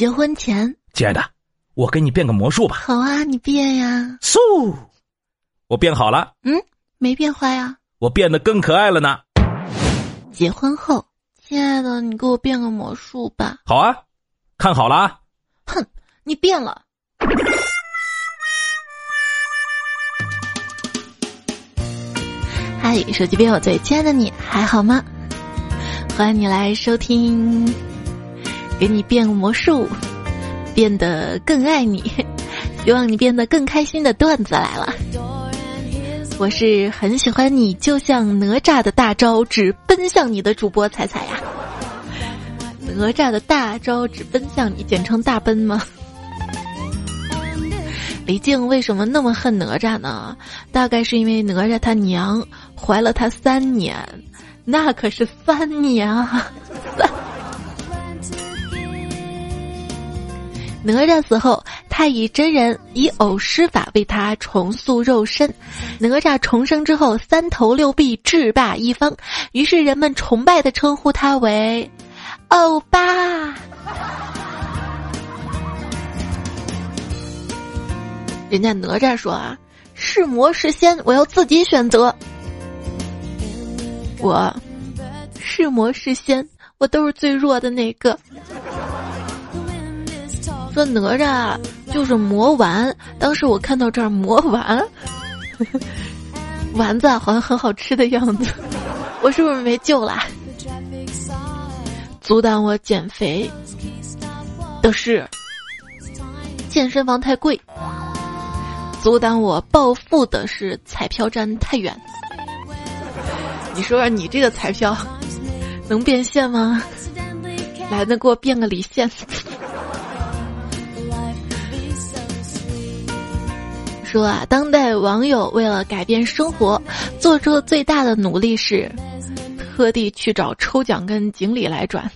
结婚前，亲爱的，我给你变个魔术吧。好啊，你变呀。嗖，我变好了。嗯，没变坏呀。我变得更可爱了呢。结婚后，亲爱的，你给我变个魔术吧。好啊，看好了啊。哼，你变了。嗨，手机边我最亲爱的你还好吗？欢迎你来收听，给你变个魔术，变得更爱你，希望你变得更开心的段子来了。我是很喜欢你，就像哪吒的大招只奔向你的主播彩彩呀。哪吒的大招只奔向你，简称大奔吗？李靖为什么那么恨哪吒呢？大概是因为哪吒他娘怀了他三年，那可是三年啊！哪吒死后，太乙真人以偶施法为他重塑肉身。哪吒重生之后，三头六臂，制霸一方，于是人们崇拜的称呼他为欧巴。人家哪吒说啊，是魔是仙，我要自己选择。我是魔是仙，我都是最弱的那个。说哪吒就是魔丸，当时我看到这儿魔丸，丸子好像很好吃的样子，我是不是没救啦？阻挡我减肥的是健身房太贵。阻挡我暴富的是彩票站太远。你说说，你这个彩票能变现吗？来，那给我变个离线。说啊，当代网友为了改变生活，做出最大的努力是特地去找抽奖跟锦鲤来转。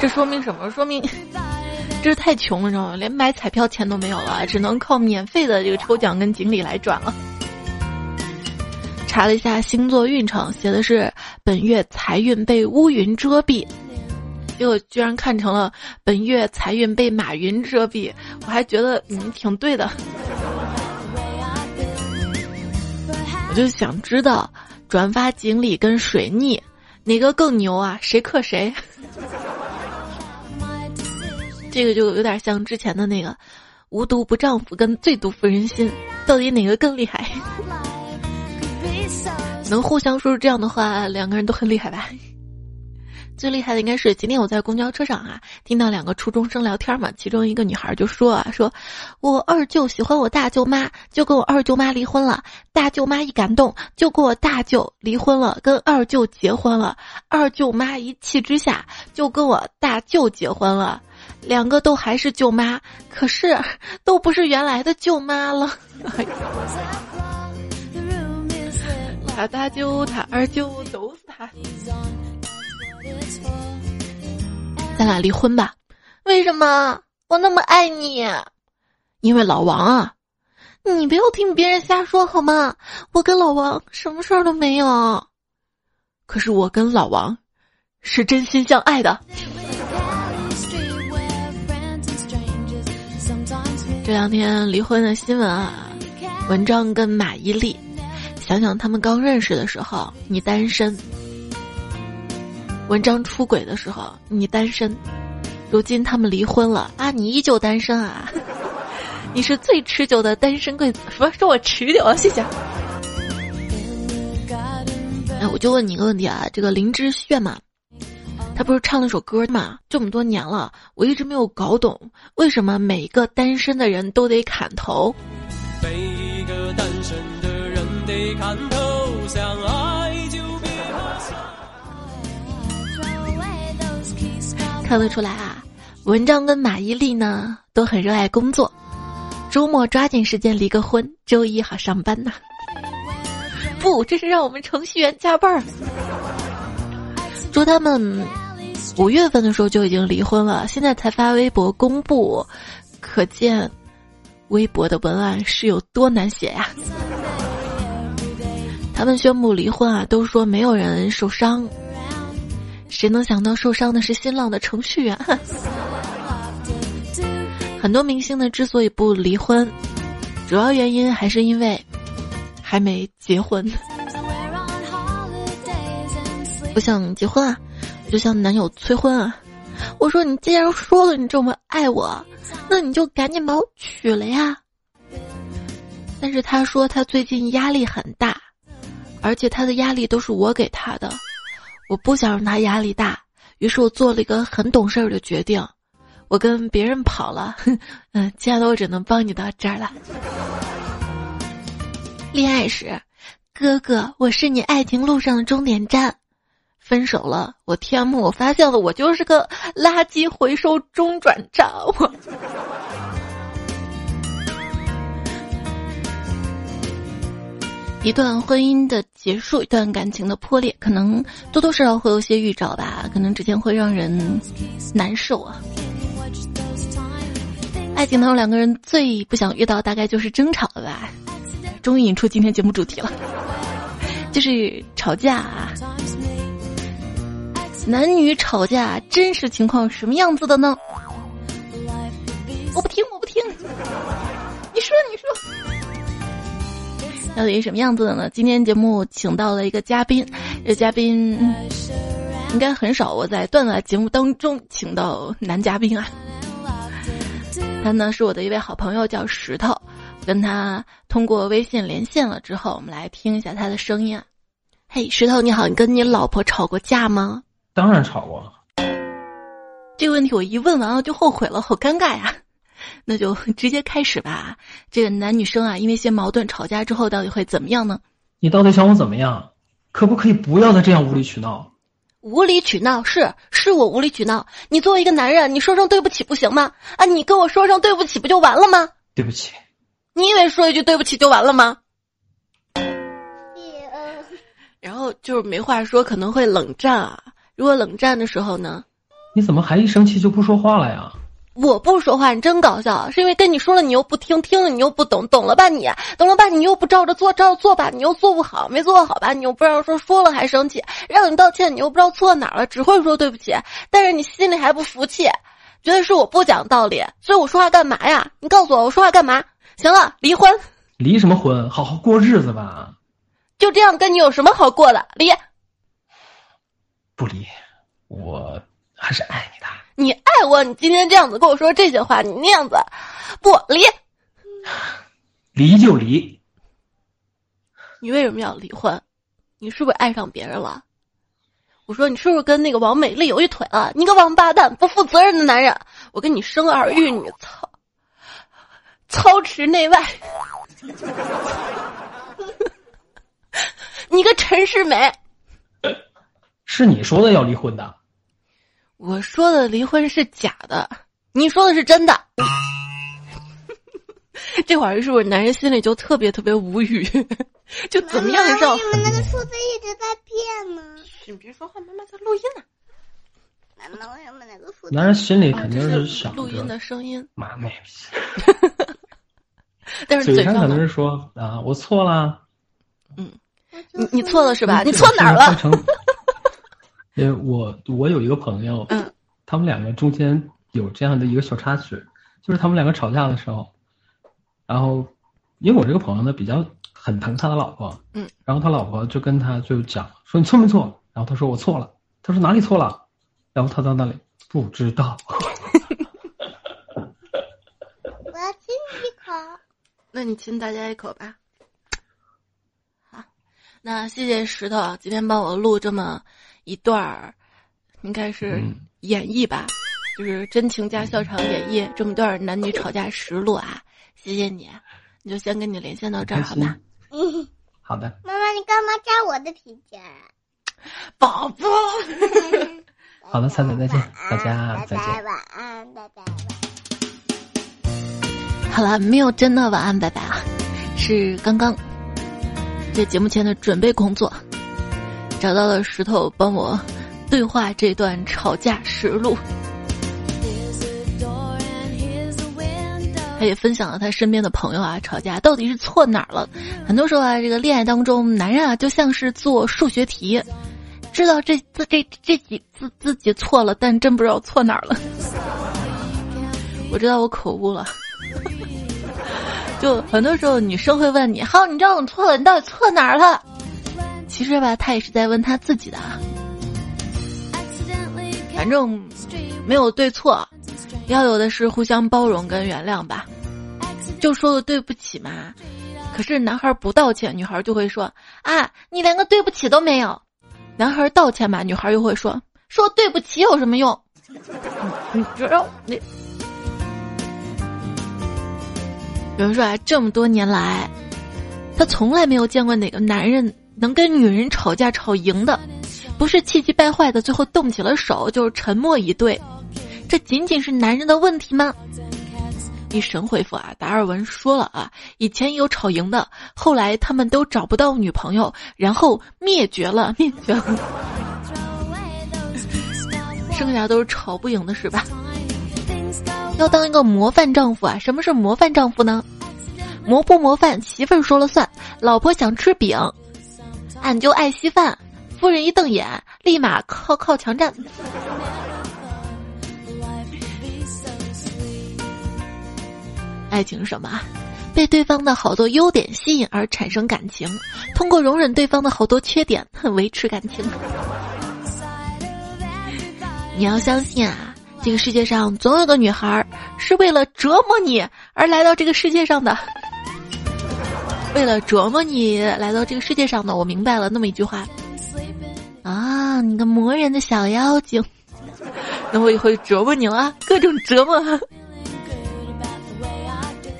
这说明什么？说明。这是太穷了，知道吗？连买彩票钱都没有了，只能靠免费的这个抽奖跟锦鲤来转了。查了一下星座运程，写的是本月财运被乌云遮蔽，结果居然看成了本月财运被马云遮蔽，我还觉得嗯挺对的。我就想知道转发锦鲤跟水逆哪个更牛啊？谁克谁？这个就有点像之前的那个“无毒不丈夫”跟“最毒妇人心”，到底哪个更厉害？能互相说出这样的话，两个人都很厉害吧？最厉害的应该是今天我在公交车上啊，听到两个初中生聊天嘛，其中一个女孩就说啊，说我二舅喜欢我大舅妈，就跟我二舅妈离婚了。大舅妈一感动，就跟我大舅离婚了，跟二舅结婚了。二舅妈一气之下，就跟我大舅结婚了。两个都还是舅妈，可是都不是原来的舅妈了。他大舅、他二舅都是他。咱俩离婚吧？为什么？我那么爱你。因为老王啊，你不要听别人瞎说好吗？我跟老王什么事儿都没有。可是我跟老王是真心相爱的。这两天离婚的新闻啊，文章跟马伊琍，想想他们刚认识的时候，你单身；文章出轨的时候，你单身；如今他们离婚了啊，你依旧单身啊！你是最持久的单身贵子，说说我持久，谢谢。哎，我就问你一个问题啊，这个林志炫嘛？他不是唱了首歌嘛？这么多年了，我一直没有搞懂，为什么每一个单身的人都得砍头？每一个单身的人得砍头，相爱看得出来啊，文章跟马伊琍呢都很热爱工作，周末抓紧时间离个婚，周一好上班呐。不，这是让我们程序员加班儿。祝他们。五月份的时候就已经离婚了，现在才发微博公布，可见微博的文案是有多难写呀！他们宣布离婚啊，都说没有人受伤，谁能想到受伤的是新浪的程序员？很多明星呢之所以不离婚，主要原因还是因为还没结婚。不想结婚啊，就向男友催婚啊。我说你既然说了你这么爱我，那你就赶紧把我娶了呀。但是他说他最近压力很大，而且他的压力都是我给他的，我不想让他压力大，于是我做了一个很懂事儿的决定，我跟别人跑了。嗯，亲爱的，我只能帮你到这儿了。恋爱时，哥哥，我是你爱情路上的终点站。分手了，我天幕，我发现了，我就是个垃圾回收中转站。我一段婚姻的结束，一段感情的破裂，可能多多少少会有些预兆吧，可能之间会让人难受啊。爱情当中两个人最不想遇到，大概就是争吵了吧。终于引出今天节目主题了，就是吵架。啊。男女吵架真实情况什么样子的呢？我不听，我不听。你说，你说，到底什么样子的呢？今天节目请到了一个嘉宾，这嘉宾应该很少，我在段子节目当中请到男嘉宾啊。他呢是我的一位好朋友，叫石头，跟他通过微信连线了之后，我们来听一下他的声音啊。嘿，石头你好，你跟你老婆吵过架吗？当然吵过，这个问题我一问完了就后悔了，好尴尬呀！那就 直接开始吧。这个男女生啊，因为一些矛盾吵架之后，到底会怎么样呢？你到底想我怎么样？可不可以不要再这样无理取闹？无理取闹是是我无理取闹。你作为一个男人，你说声对不起不行吗？啊，你跟我说声对不起不就完了吗？对不起。你以为说一句对不起就完了吗？然后就是没话说，可能会冷战啊。如果冷战的时候呢？你怎么还一生气就不说话了呀？我不说话，你真搞笑。是因为跟你说了，你又不听；听了，你又不懂；懂了吧你，懂了吧你又不照着做，照着做吧你又做不好，没做好吧你又不让说，说了还生气，让你道歉你又不知道错哪了，只会说对不起，但是你心里还不服气，觉得是我不讲道理，所以我说话干嘛呀？你告诉我，我说话干嘛？行了，离婚。离什么婚？好好过日子吧。就这样跟你有什么好过的？离。不离，我还是爱你的。你爱我，你今天这样子跟我说这些话，你那样子不离，离就离。你为什么要离婚？你是不是爱上别人了？我说你是不是跟那个王美丽有一腿了？你个王八蛋，不负责任的男人！我跟你生儿育女，操，操持内外，你个陈世美。是你说的要离婚的，我说的离婚是假的，你说的是真的。这会儿是不是男人心里就特别特别无语？就怎么样让？你们那个数字一直在变呢？你别说话，妈妈在录音呢。妈妈，为什么那个数？男人心里肯定是想录音的声音。妈妹。但是嘴上可能是说啊，我错了。嗯，你你错了是吧？你错哪儿了？因为我我有一个朋友，嗯，他们两个中间有这样的一个小插曲，就是他们两个吵架的时候，然后因为我这个朋友呢比较很疼他的老婆，嗯，然后他老婆就跟他就讲说你错没错？然后他说我错了，他说哪里错了？然后他到那里不知道。我要亲你一口，那你亲大家一口吧。好，那谢谢石头今天帮我录这么。一段儿，应该是演绎吧，就是真情加笑场演绎这么段男女吵架实录啊！谢谢你，你就先跟你连线到这儿好吧？嗯，好的。妈妈，你干嘛扎我的皮筋？宝宝。好了，彩彩再见，大家再见。晚安，拜拜。好了，没有真的晚安，拜拜啊，是刚刚在节目前的准备工作。找到了石头，帮我对话这段吵架实录。他也分享了他身边的朋友啊，吵架到底是错哪儿了？很多时候啊，这个恋爱当中，男人啊就像是做数学题，知道这这这这几自自己错了，但真不知道错哪儿了。我知道我口误了。就很多时候，女生会问你：“好，你知道我错了，你到底错哪儿了？”其实吧，他也是在问他自己的。反正没有对错，要有的是互相包容跟原谅吧。就说个对不起嘛。可是男孩不道歉，女孩就会说：“啊，你连个对不起都没有。”男孩道歉吧，女孩又会说：“说对不起有什么用？”你知道你。有人说啊，这么多年来，他从来没有见过哪个男人能跟女人吵架吵赢的，不是气急败坏的最后动起了手，就是沉默以对。这仅仅是男人的问题吗？一神回复啊，达尔文说了啊，以前有吵赢的，后来他们都找不到女朋友，然后灭绝了，灭绝了，剩下都是吵不赢的是吧？要当一个模范丈夫啊！什么是模范丈夫呢？模不模范，媳妇儿说了算。老婆想吃饼，俺就爱稀饭。夫人一瞪眼，立马靠靠墙站。爱情什么？被对方的好多优点吸引而产生感情，通过容忍对方的好多缺点维持感情。你要相信啊！这个世界上总有个女孩是为了折磨你而来到这个世界上的，为了折磨你来到这个世界上的。我明白了那么一句话啊，你个磨人的小妖精，那我以后就折磨你了，各种折磨。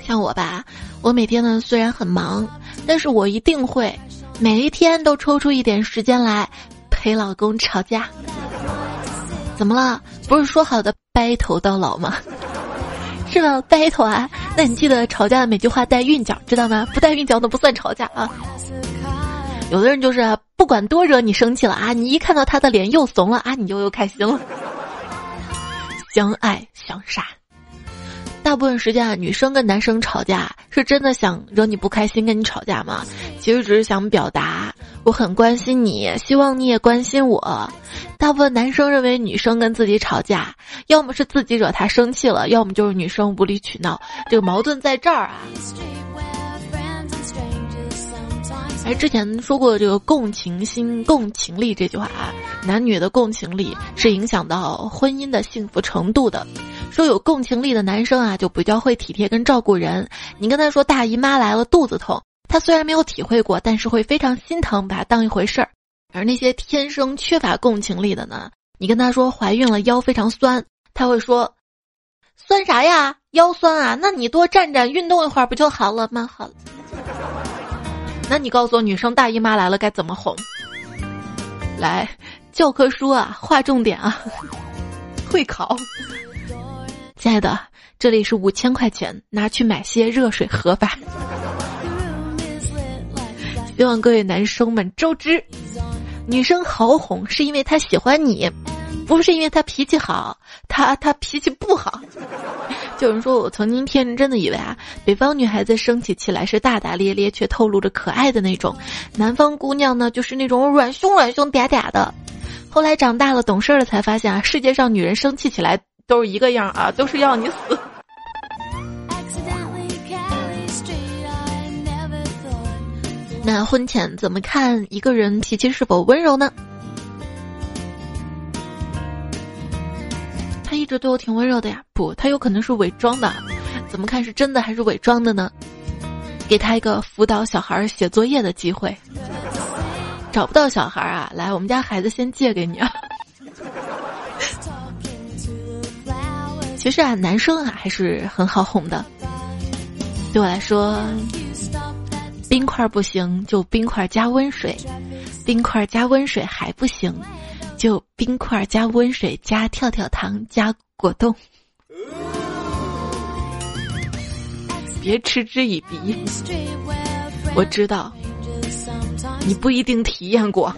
像我吧，我每天呢虽然很忙，但是我一定会每一天都抽出一点时间来陪老公吵架。怎么了？不是说好的白头到老吗？是吧？白头啊！那你记得吵架的每句话带韵脚，知道吗？不带韵脚的不算吵架啊。有的人就是不管多惹你生气了啊，你一看到他的脸又怂了啊，你就又开心了。相爱相杀。大部分时间啊，女生跟男生吵架是真的想惹你不开心，跟你吵架吗？其实只是想表达我很关心你，希望你也关心我。大部分男生认为女生跟自己吵架，要么是自己惹他生气了，要么就是女生无理取闹。这个矛盾在这儿啊。哎，之前说过这个共情心、共情力这句话啊，男女的共情力是影响到婚姻的幸福程度的。说有共情力的男生啊，就比较会体贴跟照顾人。你跟他说大姨妈来了，肚子痛，他虽然没有体会过，但是会非常心疼，把它当一回事儿。而那些天生缺乏共情力的呢，你跟他说怀孕了腰非常酸，他会说，酸啥呀？腰酸啊？那你多站站，运动一会儿不就好了吗？好了。那你告诉我，女生大姨妈来了该怎么哄？来，教科书啊，划重点啊，会考。亲爱的，这里是五千块钱，拿去买些热水喝吧。希望各位男生们周知，女生好哄是因为她喜欢你，不是因为她脾气好，她她脾气不好。有 人说我曾经天真的以为啊，北方女孩子生起气来是大大咧咧，却透露着可爱的那种；南方姑娘呢，就是那种软凶软凶嗲嗲的。后来长大了懂事了，才发现啊，世界上女人生气起来。都是一个样啊，都是要你死。那婚前怎么看一个人脾气是否温柔呢？他一直对我挺温柔的呀，不，他有可能是伪装的。怎么看是真的还是伪装的呢？给他一个辅导小孩写作业的机会。找不到小孩啊，来，我们家孩子先借给你啊。其实啊，男生啊还是很好哄的。对我来说，冰块不行，就冰块加温水；冰块加温水还不行，就冰块加温水加跳跳糖加果冻。别嗤之以鼻，我知道你不一定体验过。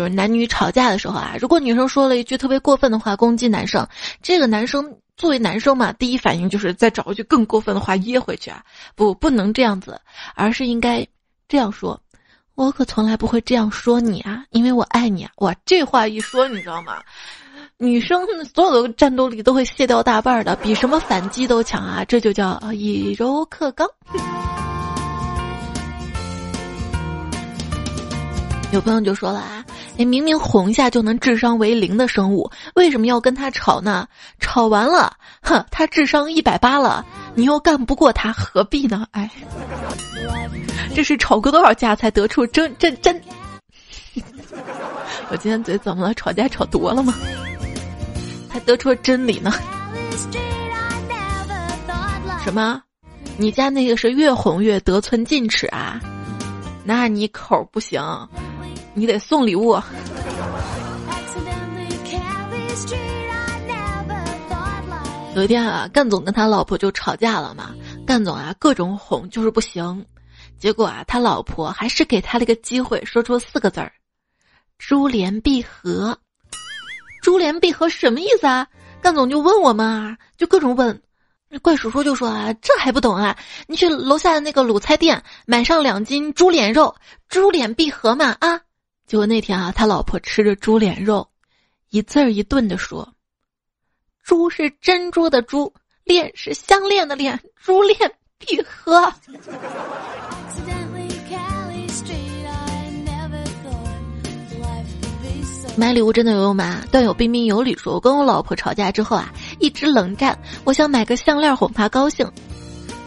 就是男女吵架的时候啊，如果女生说了一句特别过分的话攻击男生，这个男生作为男生嘛，第一反应就是再找一句更过分的话噎回去啊，不，不能这样子，而是应该这样说：我可从来不会这样说你啊，因为我爱你啊！哇，这话一说，你知道吗？女生所有的战斗力都会卸掉大半的，比什么反击都强啊！这就叫以柔克刚。有朋友就说了啊，你明明哄一下就能智商为零的生物，为什么要跟他吵呢？吵完了，哼，他智商一百八了，你又干不过他，何必呢？哎，这是吵过多少架才得出真真真？我今天嘴怎么了？吵架吵多了吗？才得出真理呢？什么？你家那个是越哄越得寸进尺啊？那你口不行。你得送礼物。有一天啊，干总跟他老婆就吵架了嘛。干总啊，各种哄就是不行。结果啊，他老婆还是给他了一个机会，说出四个字儿：“珠联璧合。”珠联璧合什么意思啊？干总就问我们啊，就各种问。怪叔叔就说啊，这还不懂啊？你去楼下的那个卤菜店买上两斤猪脸肉，珠联璧合嘛啊！结果那天啊，他老婆吃着猪脸肉，一字儿一顿的说：“猪是珍珠的珠，链是项链的链，珠链必合。”买礼物真的有用吗？段友彬彬有礼说：“我跟我老婆吵架之后啊，一直冷战，我想买个项链哄她高兴。”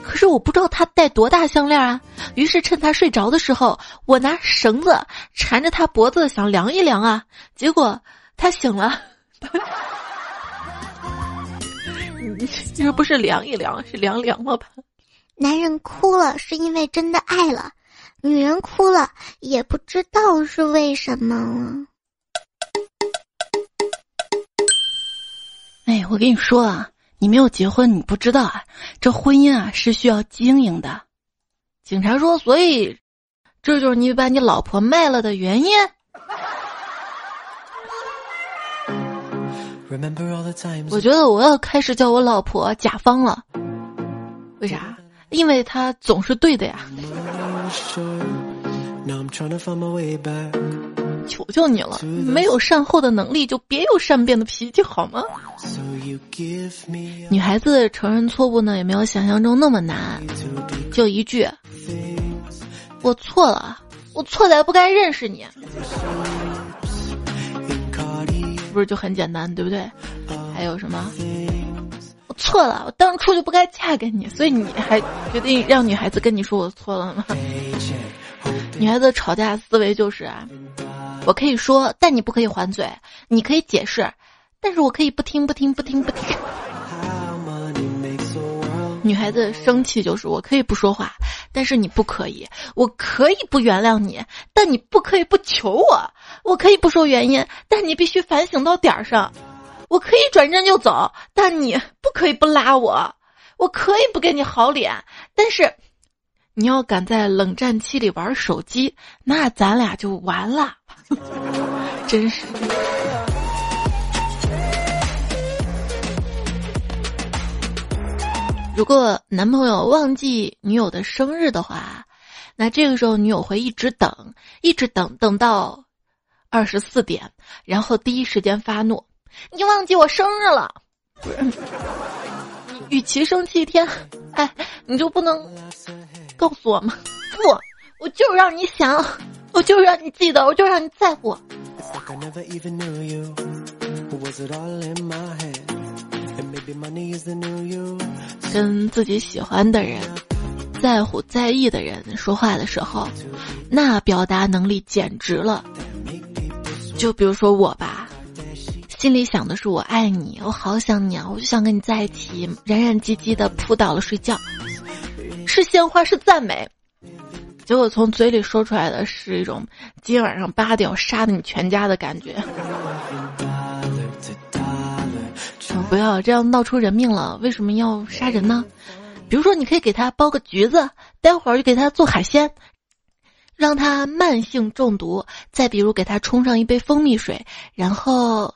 可是我不知道他戴多大项链啊，于是趁他睡着的时候，我拿绳子缠着他脖子想量一量啊，结果他醒了，这不是量一量，是量量了吧？男人哭了是因为真的爱了，女人哭了也不知道是为什么了。哎，我跟你说啊。你没有结婚，你不知道啊，这婚姻啊是需要经营的。警察说，所以这就是你把你老婆卖了的原因。我觉得我要开始叫我老婆甲方了。为啥？因为她总是对的呀。求求你了，没有善后的能力就别有善变的脾气好吗？女孩子承认错误呢，也没有想象中那么难，就一句：“我错了，我错在不该认识你。”不是就很简单，对不对？还有什么？我错了，我当初就不该嫁给你，所以你还决定让女孩子跟你说我错了吗？女孩子吵架思维就是啊。我可以说，但你不可以还嘴；你可以解释，但是我可以不听、不听、不听、不听。女孩子生气就是，我可以不说话，但是你不可以；我可以不原谅你，但你不可以不求我；我可以不说原因，但你必须反省到点儿上；我可以转身就走，但你不可以不拉我；我可以不给你好脸，但是。你要敢在冷战期里玩手机，那咱俩就完了。真是。如果男朋友忘记女友的生日的话，那这个时候女友会一直等，一直等，等到二十四点，然后第一时间发怒：“你忘记我生日了！” 与其生气一天，哎，你就不能？告诉我吗？不，我就是让你想，我就是让你记得，我就让你在乎。跟自己喜欢的人、在乎、在意的人说话的时候，那表达能力简直了。就比如说我吧，心里想的是我爱你，我好想你啊，我就想跟你在一起，燃燃唧唧的扑倒了睡觉。是鲜花是赞美，结果从嘴里说出来的是一种今晚上八点我杀你全家的感觉。不要这样闹出人命了，为什么要杀人呢？比如说，你可以给他剥个橘子，待会儿就给他做海鲜，让他慢性中毒；再比如，给他冲上一杯蜂蜜水，然后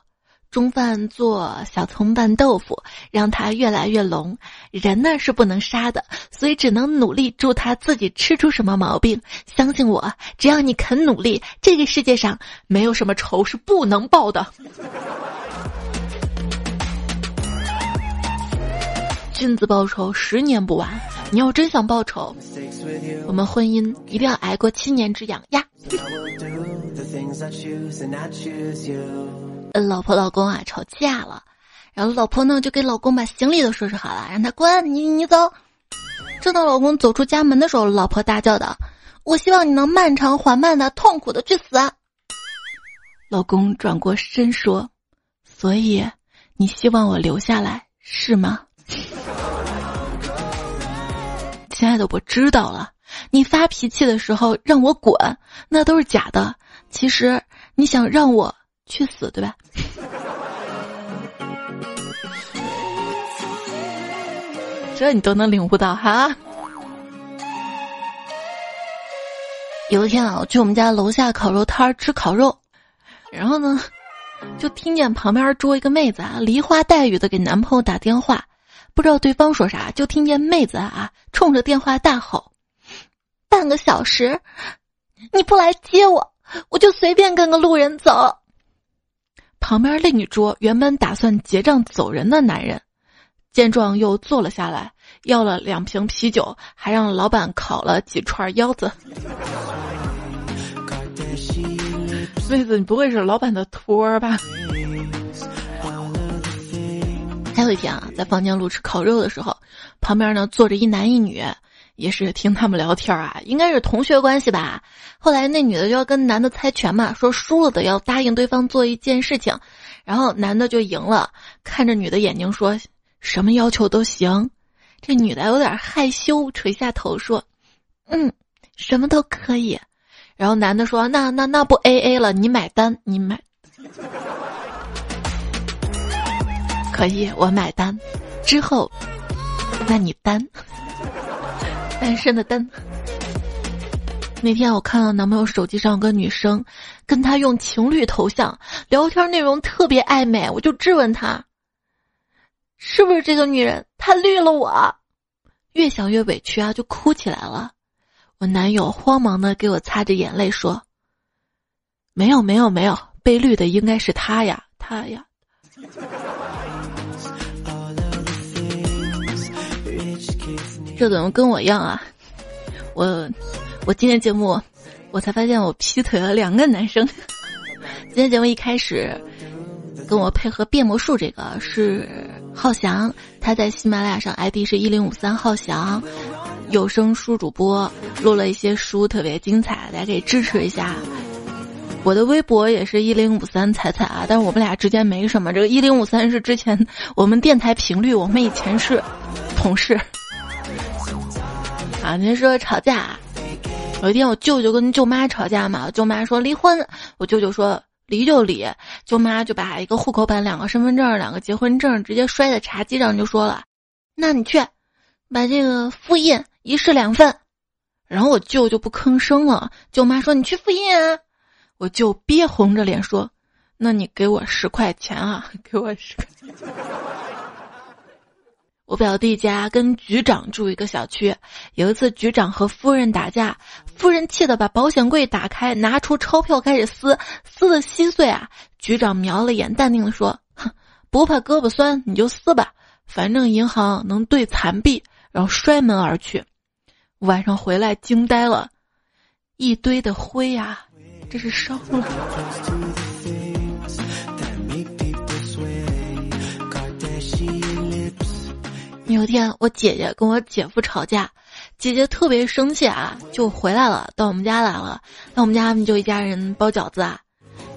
中饭做小葱拌豆腐，让它越来越浓。人呢是不能杀的，所以只能努力助他自己吃出什么毛病。相信我，只要你肯努力，这个世界上没有什么仇是不能报的。君子报仇，十年不晚。你要真想报仇，我们婚姻一定要挨过七年之痒呀。呃老婆老公啊吵架了，然后老婆呢就给老公把行李都收拾好了，让他滚，你你走。正当老公走出家门的时候，老婆大叫道：“我希望你能漫长、缓慢的、痛苦的去死。”老公转过身说：“所以你希望我留下来是吗？”亲爱的，我知道了，你发脾气的时候让我滚，那都是假的。其实你想让我。去死，对吧？这你都能领悟到哈。有一天啊，我去我们家楼下烤肉摊吃烤肉，然后呢，就听见旁边桌一个妹子啊，梨花带雨的给男朋友打电话，不知道对方说啥，就听见妹子啊冲着电话大吼：“半个小时，你不来接我，我就随便跟个路人走。”旁边另一桌原本打算结账走人的男人，见状又坐了下来，要了两瓶啤酒，还让老板烤了几串腰子。妹子，你不会是老板的托儿吧？还有一天啊，在房间路吃烤肉的时候，旁边呢坐着一男一女。也是听他们聊天啊，应该是同学关系吧。后来那女的就要跟男的猜拳嘛，说输了的要答应对方做一件事情，然后男的就赢了，看着女的眼睛说什么要求都行。这女的有点害羞，垂下头说：“嗯，什么都可以。”然后男的说：“那那那不 A A 了，你买单，你买，可以，我买单。之后，那你单。”单身的单。那天我看到男朋友手机上有个女生，跟他用情侣头像聊天，内容特别暧昧，我就质问他，是不是这个女人？她绿了我，越想越委屈啊，就哭起来了。我男友慌忙的给我擦着眼泪说：“没有没有没有，被绿的应该是他呀，他呀。”这怎么跟我一样啊？我，我今天节目，我才发现我劈腿了两个男生。今天节目一开始，跟我配合变魔术这个是浩翔，他在喜马拉雅上 ID 是一零五三浩翔，有声书主播，录了一些书特别精彩，大家可以支持一下。我的微博也是一零五三彩彩啊，但是我们俩之间没什么。这个一零五三是之前我们电台频率，我们以前是同事。啊，您说吵架，有一天我舅舅跟舅妈吵架嘛，舅妈说离婚，我舅舅说离就离，舅妈就把一个户口本、两个身份证、两个结婚证直接摔在茶几上，就说了：“那你去把这个复印一式两份。”然后我舅就不吭声了，舅妈说：“你去复印啊。”我舅憋红着脸说：“那你给我十块钱啊，给我十块钱。”我表弟家跟局长住一个小区，有一次局长和夫人打架，夫人气得把保险柜打开，拿出钞票开始撕，撕的稀碎啊！局长瞄了眼，淡定的说：“哼，不怕胳膊酸，你就撕吧，反正银行能兑残币。”然后摔门而去。晚上回来惊呆了，一堆的灰呀，这是烧了。有一天，我姐姐跟我姐夫吵架，姐姐特别生气啊，就回来了，到我们家来了。到我们家就一家人包饺子啊，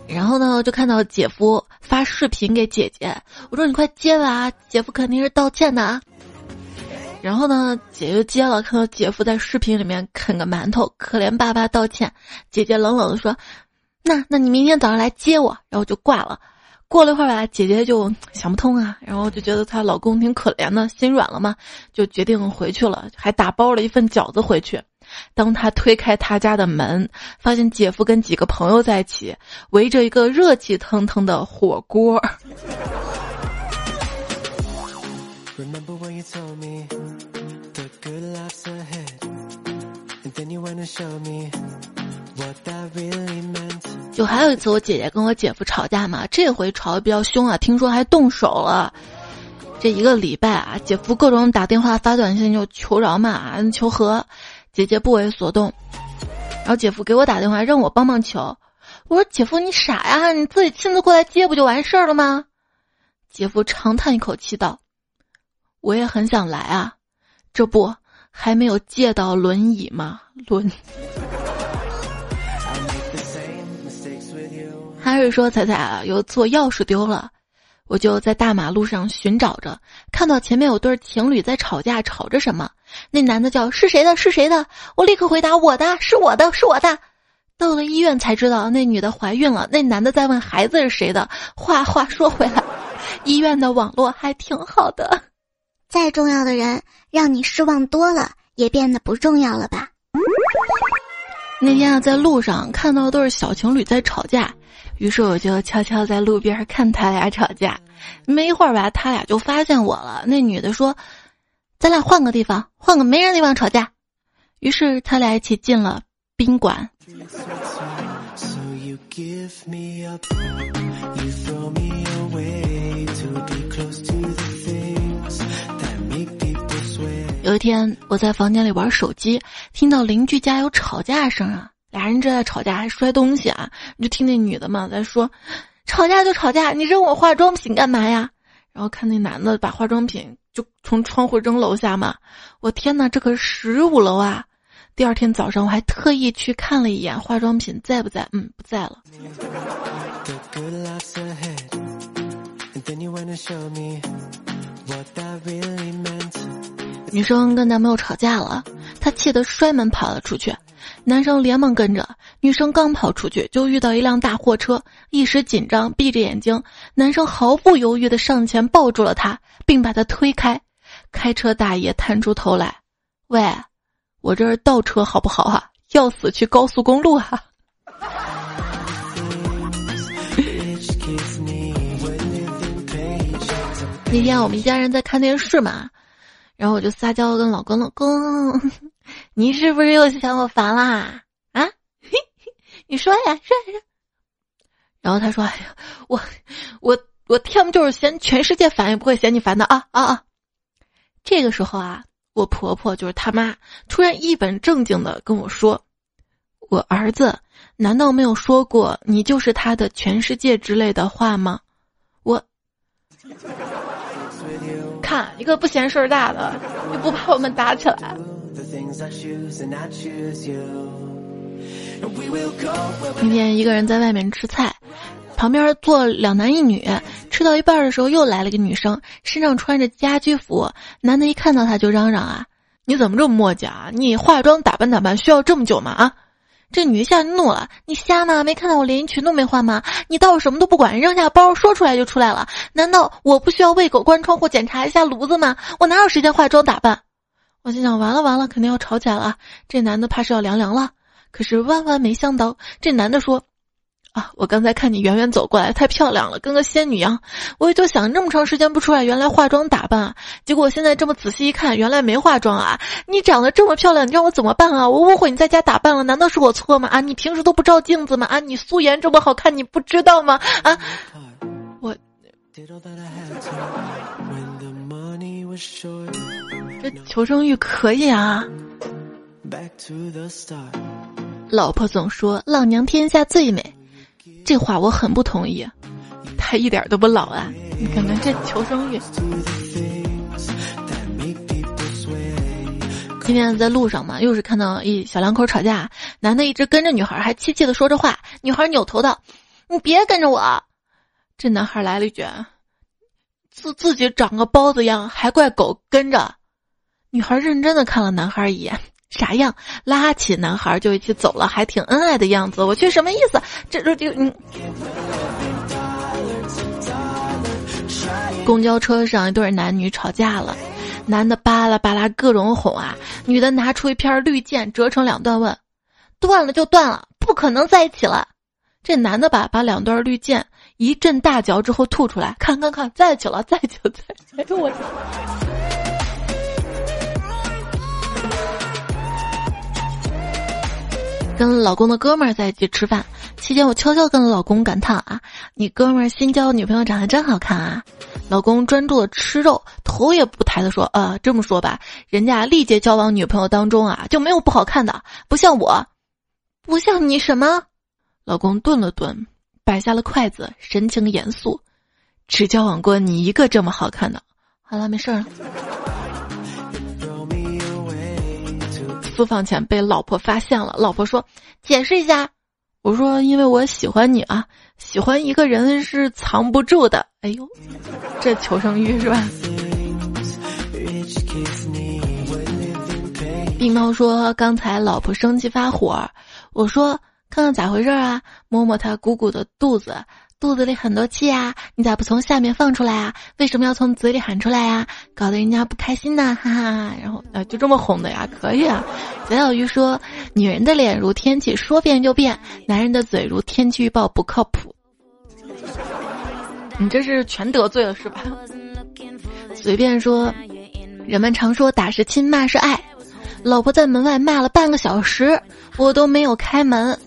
然后呢，就看到姐夫发视频给姐姐，我说你快接吧，姐夫肯定是道歉的啊。然后呢，姐就接了，看到姐夫在视频里面啃个馒头，可怜巴巴道歉。姐姐冷冷的说：“那那你明天早上来接我。”然后就挂了。过了一会儿吧，姐姐就想不通啊，然后就觉得她老公挺可怜的，心软了嘛，就决定回去了，还打包了一份饺子回去。当她推开她家的门，发现姐夫跟几个朋友在一起，围着一个热气腾腾的火锅。就还有一次，我姐姐跟我姐夫吵架嘛，这回吵得比较凶啊，听说还动手了。这一个礼拜啊，姐夫各种打电话发短信就求饶嘛，求和，姐姐不为所动。然后姐夫给我打电话让我帮帮求，我说姐夫你傻呀，你自己亲自过来接不就完事儿了吗？姐夫长叹一口气道：“我也很想来啊，这不还没有借到轮椅吗？轮。”还是说彩彩啊，有做钥匙丢了。我就在大马路上寻找着，看到前面有对情侣在吵架，吵着什么？那男的叫是谁的？是谁的？我立刻回答我的，是我的，是我的。到了医院才知道那女的怀孕了，那男的在问孩子是谁的。话话说回来，医院的网络还挺好的。再重要的人让你失望多了，也变得不重要了吧？那天啊，在路上看到都是小情侣在吵架。于是我就悄悄在路边看他俩吵架，没一会儿吧，他俩就发现我了。那女的说：“咱俩换个地方，换个没人地方吵架。”于是他俩一起进了宾馆。有一天，我在房间里玩手机，听到邻居家有吵架声啊。俩人正在吵架，还摔东西啊！你就听那女的嘛在说：“吵架就吵架，你扔我化妆品干嘛呀？”然后看那男的把化妆品就从窗户扔楼下嘛。我天哪，这可是十五楼啊！第二天早上我还特意去看了一眼化妆品在不在，嗯，不在了。女生跟男朋友吵架了，她气得摔门跑了出去。男生连忙跟着，女生刚跑出去，就遇到一辆大货车，一时紧张，闭着眼睛。男生毫不犹豫地上前抱住了她，并把她推开。开车大爷探出头来：“喂，我这是倒车好不好啊？要死去高速公路啊！” 那天我们一家人在看电视嘛，然后我就撒娇跟老公：“老公。”你是不是又嫌我烦啦？啊，你说呀，说呀说。然后他说：“哎呀，我我我天不就是嫌全世界烦，也不会嫌你烦的啊啊啊！”这个时候啊，我婆婆就是他妈，突然一本正经的跟我说：“我儿子难道没有说过你就是他的全世界之类的话吗？”我看一个不嫌事儿大的，就不怕我们打起来。今天一个人在外面吃菜，旁边坐两男一女。吃到一半的时候，又来了个女生，身上穿着家居服。男的一看到她就嚷嚷啊：“你怎么这么磨叽啊？你化妆打扮打扮需要这么久吗？”啊！这女一下怒了：“你瞎吗？没看到我连衣裙都没换吗？你倒是什么都不管，扔下包说出来就出来了。难道我不需要喂狗、关窗户、检查一下炉子吗？我哪有时间化妆打扮？”我心想，完了完了，肯定要吵起来了。这男的怕是要凉凉了。可是万万没想到，这男的说：“啊，我刚才看你远远走过来，太漂亮了，跟个仙女一样。我也就想这么长时间不出来，原来化妆打扮啊。结果现在这么仔细一看，原来没化妆啊！你长得这么漂亮，你让我怎么办啊？我误会你在家打扮了，难道是我错吗？啊，你平时都不照镜子吗？啊，你素颜这么好看，你不知道吗？啊，我。”这求生欲可以啊！老婆总说“老娘天下最美”，这话我很不同意。她一点都不老啊！你看看这求生欲。今天在路上嘛，又是看到一小两口吵架，男的一直跟着女孩，还气气的说着话。女孩扭头道：“你别跟着我。”这男孩来了一句：“自自己长个包子样，还怪狗跟着。”女孩认真的看了男孩一眼，啥样？拉起男孩就一起走了，还挺恩爱的样子。我去，什么意思？这这就，嗯。公交车上一对男女吵架了，男的巴拉巴拉各种哄啊，女的拿出一片绿箭折成两段问：“断了就断了，不可能在一起了。”这男的吧，把两段绿箭一阵大嚼之后吐出来，看看看，在一起了，在一起了，在。哎呦我！跟老公的哥们儿在一起吃饭期间，我悄悄跟老公感叹啊：“你哥们儿新交女朋友长得真好看啊！”老公专注的吃肉，头也不抬的说：“呃，这么说吧，人家历届交往女朋友当中啊，就没有不好看的，不像我，不像你什么？”老公顿了顿，摆下了筷子，神情严肃：“只交往过你一个这么好看的。”好了，没事了。私房钱被老婆发现了，老婆说：“解释一下。”我说：“因为我喜欢你啊，喜欢一个人是藏不住的。”哎呦，这求生欲是吧？病猫说：“刚才老婆生气发火，我说看看咋回事啊？摸摸她鼓鼓的肚子。”肚子里很多气啊，你咋不从下面放出来啊？为什么要从嘴里喊出来呀？搞得人家不开心呢，哈哈。然后呃，就这么哄的呀，可以啊。小小鱼说：“女人的脸如天气，说变就变；男人的嘴如天气预报，不靠谱。”你这是全得罪了是吧？随便说，人们常说打是亲，骂是爱。老婆在门外骂了半个小时，我都没有开门。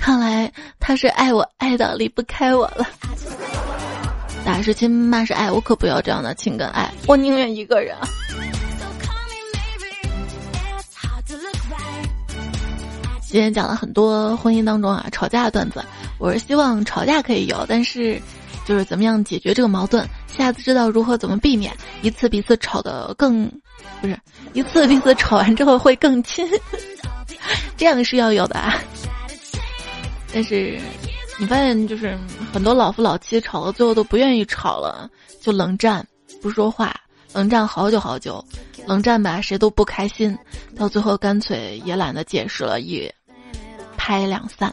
看来他是爱我爱到离不开我了。打是亲，骂是爱，我可不要这样的情跟爱，我宁愿一个人。今天讲了很多婚姻当中啊吵架的段子，我是希望吵架可以有，但是就是怎么样解决这个矛盾，下次知道如何怎么避免一次比一次吵得更，不是一次比一次吵完之后会更亲，这样是要有的啊。但是，你发现就是很多老夫老妻吵到最后都不愿意吵了，就冷战，不说话，冷战好久好久，冷战吧谁都不开心，到最后干脆也懒得解释了，一拍两散。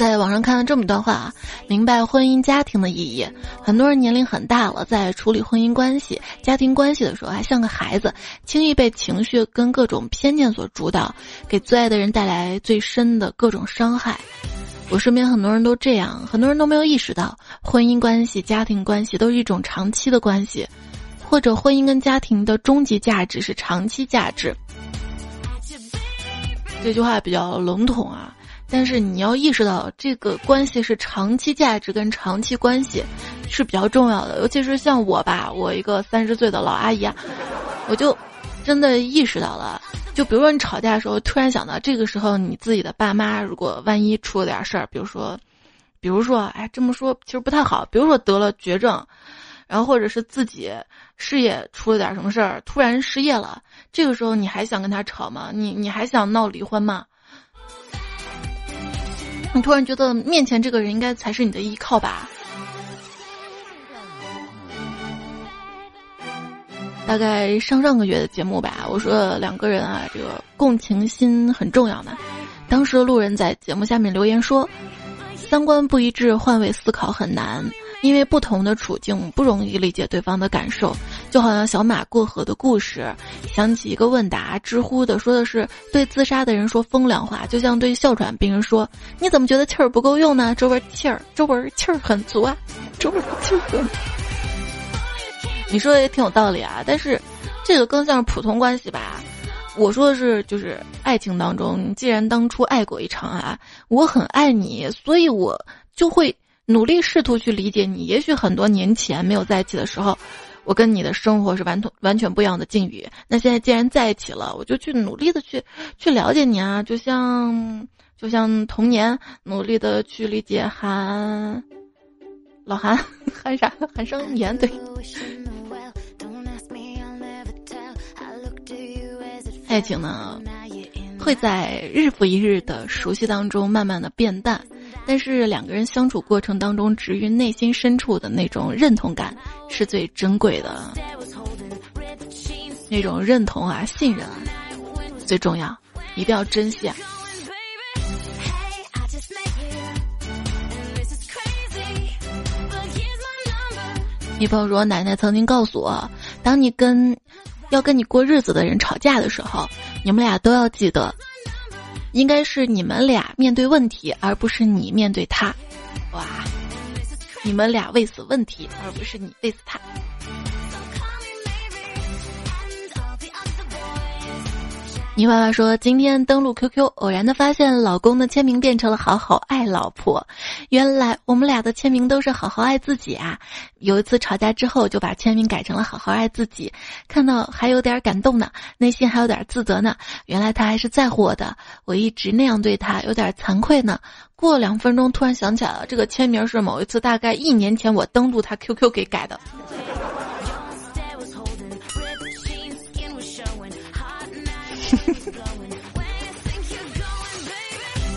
在网上看了这么一段话啊，明白婚姻家庭的意义。很多人年龄很大了，在处理婚姻关系、家庭关系的时候，还像个孩子，轻易被情绪跟各种偏见所主导，给最爱的人带来最深的各种伤害。我身边很多人都这样，很多人都没有意识到，婚姻关系、家庭关系都是一种长期的关系，或者婚姻跟家庭的终极价值是长期价值。这句话比较笼统啊。但是你要意识到，这个关系是长期价值跟长期关系是比较重要的。尤其是像我吧，我一个三十岁的老阿姨啊，我就真的意识到了。就比如说你吵架的时候，突然想到这个时候你自己的爸妈如果万一出了点事儿，比如说，比如说，哎，这么说其实不太好。比如说得了绝症，然后或者是自己事业出了点什么事儿，突然失业了，这个时候你还想跟他吵吗？你你还想闹离婚吗？你突然觉得面前这个人应该才是你的依靠吧？大概上上个月的节目吧，我说两个人啊，这个共情心很重要的。当时路人在节目下面留言说：“三观不一致，换位思考很难。”因为不同的处境不容易理解对方的感受，就好像小马过河的故事。想起一个问答，知乎的说的是对自杀的人说风凉话，就像对哮喘病人说：“你怎么觉得气儿不够用呢？”周围气儿，周围气儿很足啊，周围气儿很。你说的也挺有道理啊，但是这个更像是普通关系吧？我说的是，就是爱情当中，既然当初爱过一场啊，我很爱你，所以我就会。努力试图去理解你，也许很多年前没有在一起的时候，我跟你的生活是完全完全不一样的境遇。那现在既然在一起了，我就去努力的去去了解你啊，就像就像童年努力的去理解韩老韩 韩啥韩生言对。爱情呢，会在日复一日的熟悉当中慢慢的变淡。但是两个人相处过程当中，植于内心深处的那种认同感是最珍贵的，那种认同啊、信任啊最重要，一定要珍惜啊。女朋友说：“奶奶曾经告诉我，当你跟要跟你过日子的人吵架的时候，你们俩都要记得，应该是你们俩面对问题，而不是你面对他。哇，你们俩为死问题，而不是你为死他。”泥娃娃说：“今天登录 QQ，偶然的发现老公的签名变成了‘好好爱老婆’。原来我们俩的签名都是‘好好爱自己’啊！有一次吵架之后，就把签名改成了‘好好爱自己’，看到还有点感动呢，内心还有点自责呢。原来他还是在乎我的，我一直那样对他，有点惭愧呢。过两分钟，突然想起来了，这个签名是某一次大概一年前我登录他 QQ 给改的。”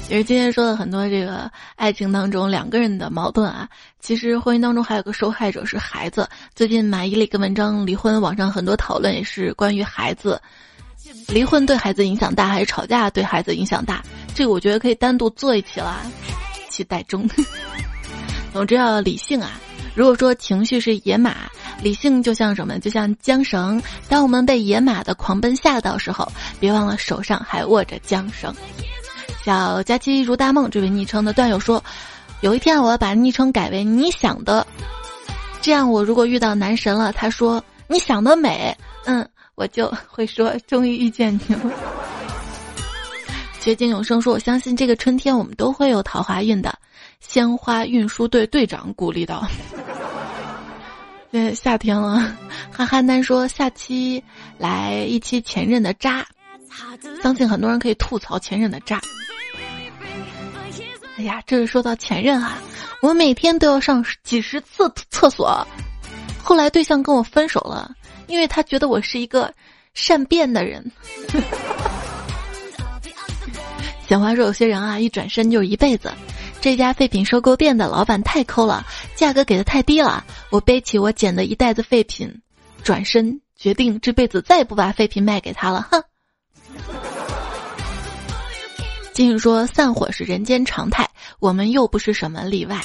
其 实今天说了很多这个爱情当中两个人的矛盾啊，其实婚姻当中还有个受害者是孩子。最近马伊琍一个文章离婚，网上很多讨论也是关于孩子，离婚对孩子影响大还是吵架对孩子影响大？这个我觉得可以单独做一期了，期待中。总之要理性啊！如果说情绪是野马，理性就像什么？就像缰绳。当我们被野马的狂奔吓到时候，别忘了手上还握着缰绳。小佳期如大梦，这位昵称的段友说：“有一天我要把昵称改为你想的，这样我如果遇到男神了，他说你想的美，嗯，我就会说终于遇见你了。”绝境永生说：“我相信这个春天我们都会有桃花运的。”鲜花运输队队长鼓励道：“呃，夏天了。”哈哈丹说：“下期来一期前任的渣，相信很多人可以吐槽前任的渣。”哎呀，这是说到前任啊！我每天都要上几十次厕所。后来对象跟我分手了，因为他觉得我是一个善变的人。小花说：“有些人啊，一转身就是一辈子。这家废品收购店的老板太抠了，价格给的太低了。我背起我捡的一袋子废品，转身决定这辈子再也不把废品卖给他了。”哼。金宇说：“散伙是人间常态，我们又不是什么例外。”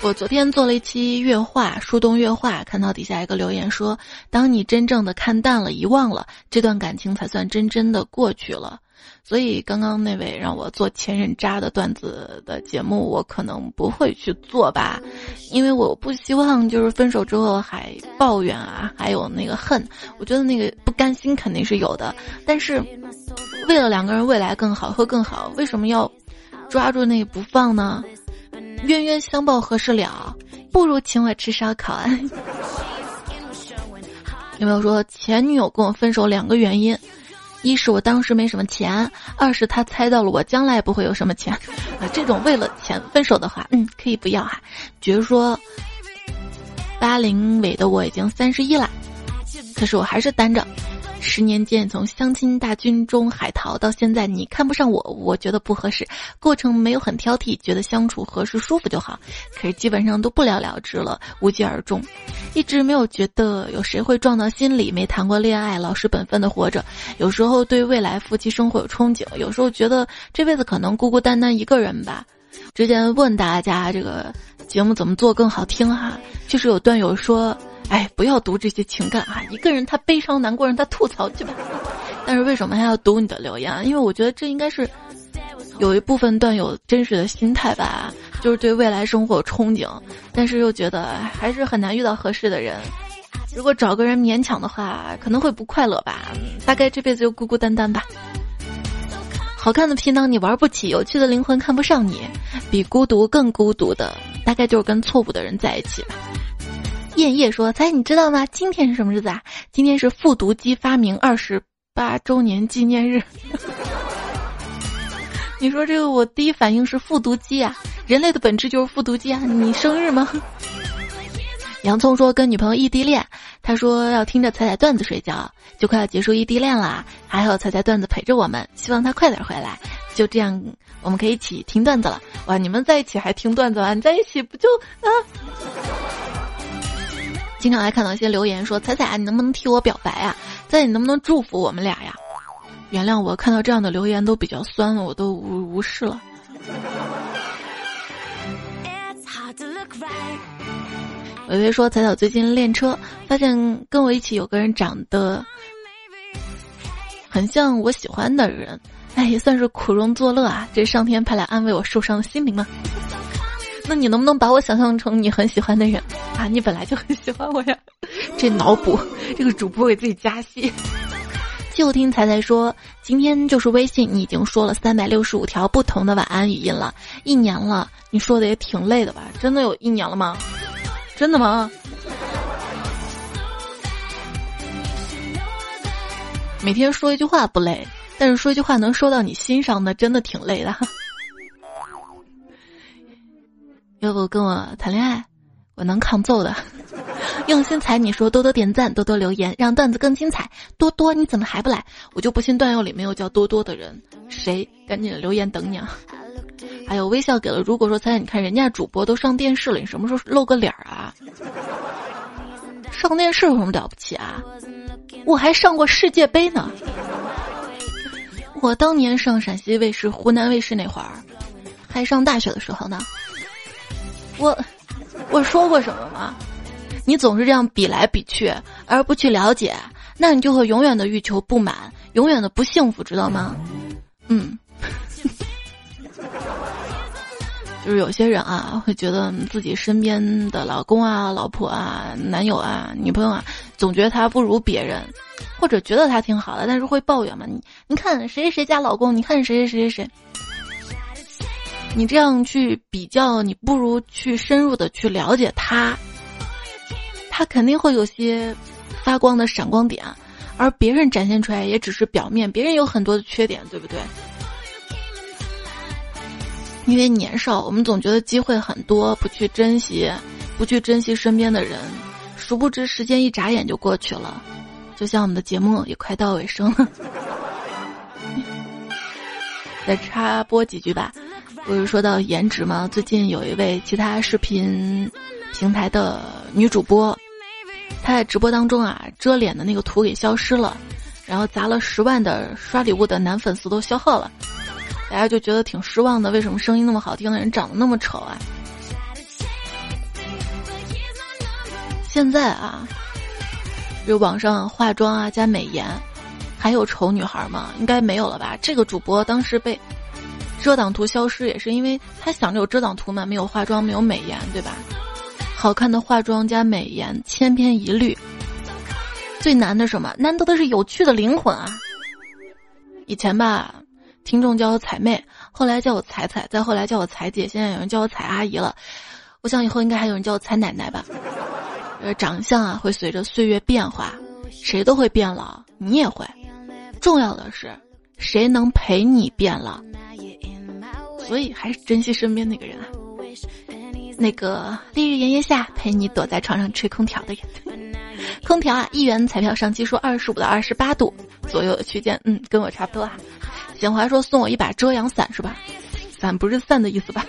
我昨天做了一期月话，树洞月话，看到底下一个留言说：“当你真正的看淡了、遗忘了这段感情，才算真真的过去了。”所以刚刚那位让我做前任渣的段子的节目，我可能不会去做吧，因为我不希望就是分手之后还抱怨啊，还有那个恨。我觉得那个不甘心肯定是有的，但是为了两个人未来更好，会更好，为什么要抓住那个不放呢？冤冤相报何时了？不如请我吃烧烤啊！有没有说前女友跟我分手两个原因？一是我当时没什么钱，二是他猜到了我将来不会有什么钱，啊，这种为了钱分手的话，嗯，可以不要哈。比如说，八零尾的我已经三十一了，可是我还是单着。十年间，从相亲大军中海淘到现在，你看不上我，我觉得不合适。过程没有很挑剔，觉得相处合适舒服就好。可是基本上都不了了之了，无疾而终。一直没有觉得有谁会撞到心里，没谈过恋爱，老实本分的活着。有时候对未来夫妻生活有憧憬，有时候觉得这辈子可能孤孤单单一个人吧。之前问大家这个节目怎么做更好听哈，就是有段友说。哎，不要读这些情感啊！一个人他悲伤难过，让他吐槽去吧。但是为什么还要读你的留言？因为我觉得这应该是有一部分段友真实的心态吧，就是对未来生活憧憬，但是又觉得还是很难遇到合适的人。如果找个人勉强的话，可能会不快乐吧。大概这辈子就孤孤单单吧。好看的皮囊你玩不起，有趣的灵魂看不上你，比孤独更孤独的，大概就是跟错误的人在一起吧。燕叶说：“猜你知道吗？今天是什么日子啊？今天是复读机发明二十八周年纪念日。你说这个，我第一反应是复读机啊！人类的本质就是复读机啊！你生日吗？” 洋葱说：“跟女朋友异地恋，他说要听着彩彩段子睡觉，就快要结束异地恋了，还好彩彩段子陪着我们，希望他快点回来。就这样，我们可以一起听段子了。哇，你们在一起还听段子啊？你在一起不就啊？”经常还看到一些留言说：“彩彩，你能不能替我表白啊？彩，你能不能祝福我们俩呀？”原谅我，看到这样的留言都比较酸了，我都无无视了。微微说：“彩彩最近练车，发现跟我一起有个人长得很像我喜欢的人，哎，也算是苦中作乐啊。这上天派来安慰我受伤的心灵吗？那你能不能把我想象成你很喜欢的人啊？你本来就很喜欢我呀。这脑补，这个主播给自己加戏。就听彩彩说，今天就是微信，你已经说了三百六十五条不同的晚安语音了，一年了，你说的也挺累的吧？真的有一年了吗？”真的吗？每天说一句话不累，但是说一句话能说到你心上的，真的挺累的。要不跟我谈恋爱，我能抗揍的。用心踩你说多多点赞，多多留言，让段子更精彩。多多你怎么还不来？我就不信段友里没有叫多多的人。谁？赶紧留言等你啊！还有微笑给了。如果说猜猜，你看人家主播都上电视了，你什么时候露个脸儿啊？上电视有什么了不起啊？我还上过世界杯呢。我当年上陕西卫视、湖南卫视那会儿，还上大学的时候呢。我我说过什么吗？你总是这样比来比去，而不去了解，那你就会永远的欲求不满，永远的不幸福，知道吗？嗯。就是有些人啊，会觉得自己身边的老公啊、老婆啊、男友啊、女朋友啊，总觉得他不如别人，或者觉得他挺好的，但是会抱怨嘛。你你看谁谁家老公，你看谁谁谁谁谁，你这样去比较，你不如去深入的去了解他，他肯定会有些发光的闪光点，而别人展现出来也只是表面，别人有很多的缺点，对不对？因为年少，我们总觉得机会很多，不去珍惜，不去珍惜身边的人，殊不知时间一眨眼就过去了。就像我们的节目也快到尾声了，再插播几句吧。不是说到颜值吗？最近有一位其他视频平台的女主播，她在直播当中啊，遮脸的那个图给消失了，然后砸了十万的刷礼物的男粉丝都消耗了。大家就觉得挺失望的，为什么声音那么好听的人长得那么丑啊？现在啊，就网上化妆啊加美颜，还有丑女孩吗？应该没有了吧？这个主播当时被遮挡图消失，也是因为他想着有遮挡图嘛，没有化妆，没有美颜，对吧？好看的化妆加美颜，千篇一律。最难的什么？难得的是有趣的灵魂啊！以前吧。听众叫我彩妹，后来叫我彩彩，再后来叫我彩姐，现在有人叫我彩阿姨了。我想以后应该还有人叫我彩奶奶吧。呃，长相啊会随着岁月变化，谁都会变老，你也会。重要的是，谁能陪你变老？所以还是珍惜身边那个人啊。那个烈日炎炎下陪你躲在床上吹空调的人，空调啊，一元彩票上期说二十五到二十八度左右的区间，嗯，跟我差不多啊。简华说：“送我一把遮阳伞是吧？伞不是散的意思吧？”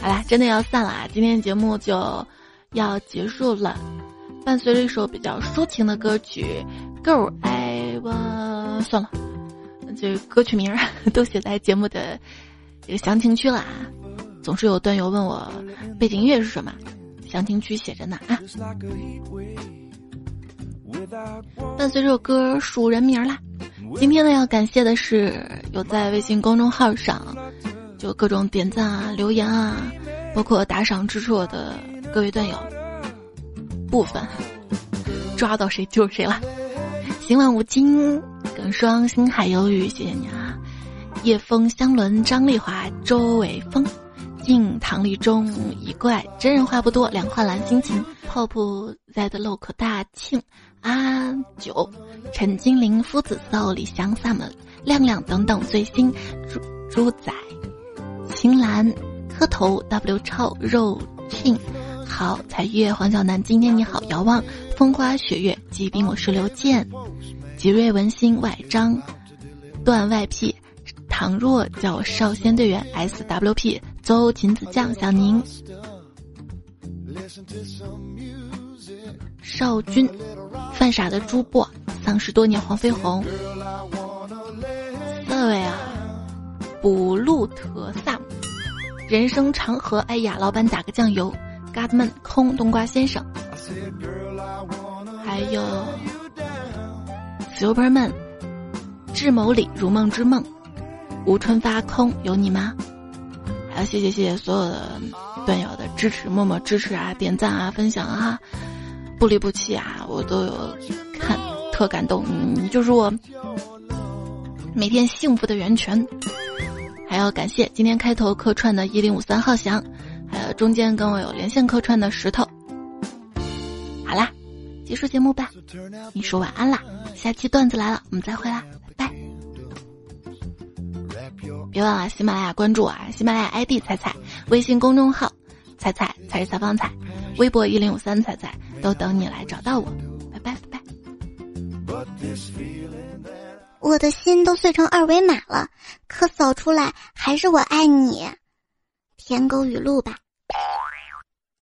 好啦，真的要散了啊！今天节目就要结束了。伴随着一首比较抒情的歌曲《Go I w a 算了，这歌曲名 都写在节目的这个详情区了啊。总是有段友问我背景音乐是什么，详情区写着呢啊。伴随这首歌数人名啦。今天呢，要感谢的是有在微信公众号上就各种点赞啊、留言啊，包括打赏支持我的各位段友。部分抓到谁就是谁了。今晚无金、耿双、星海有雨，谢谢你啊。夜风香轮、张丽华、周伟峰、静唐立中、一怪真人话不多，两画蓝心情、泡泡在的 look 大庆。阿九、陈金玲、夫子骚、李翔、萨门、亮亮等等最新猪猪仔、秦岚、磕头、W 超、肉庆、好彩月、黄小楠，今天你好，遥望、风花雪月、疾病，我是刘健、吉瑞文心、外张、段外 P、唐若叫少先队员 SWP、邹秦子酱、小宁。少君，犯傻的朱波，丧尸多年黄飞鸿，四位啊，布鲁特萨，人生长河，哎呀，老板打个酱油。，Godman 空冬瓜先生，还有 Superman，智谋里如梦之梦，吴春发空有你吗？还要谢谢谢谢所有的段友的支持，默默支持啊，点赞啊，分享啊，不离不弃啊，我都有看，特感动，你就是我每天幸福的源泉。还要感谢今天开头客串的一零五三浩翔，呃中间跟我有连线客串的石头。好啦，结束节目吧，你说晚安啦，下期段子来了，我们再会啦，拜拜。别忘了喜马拉雅关注啊，喜马拉雅 ID 彩彩，微信公众号彩彩才是采访彩，微博一零五三彩彩都等你来找到我，拜拜拜拜。我的心都碎成二维码了，可扫出来还是我爱你。舔狗语录吧。Bye.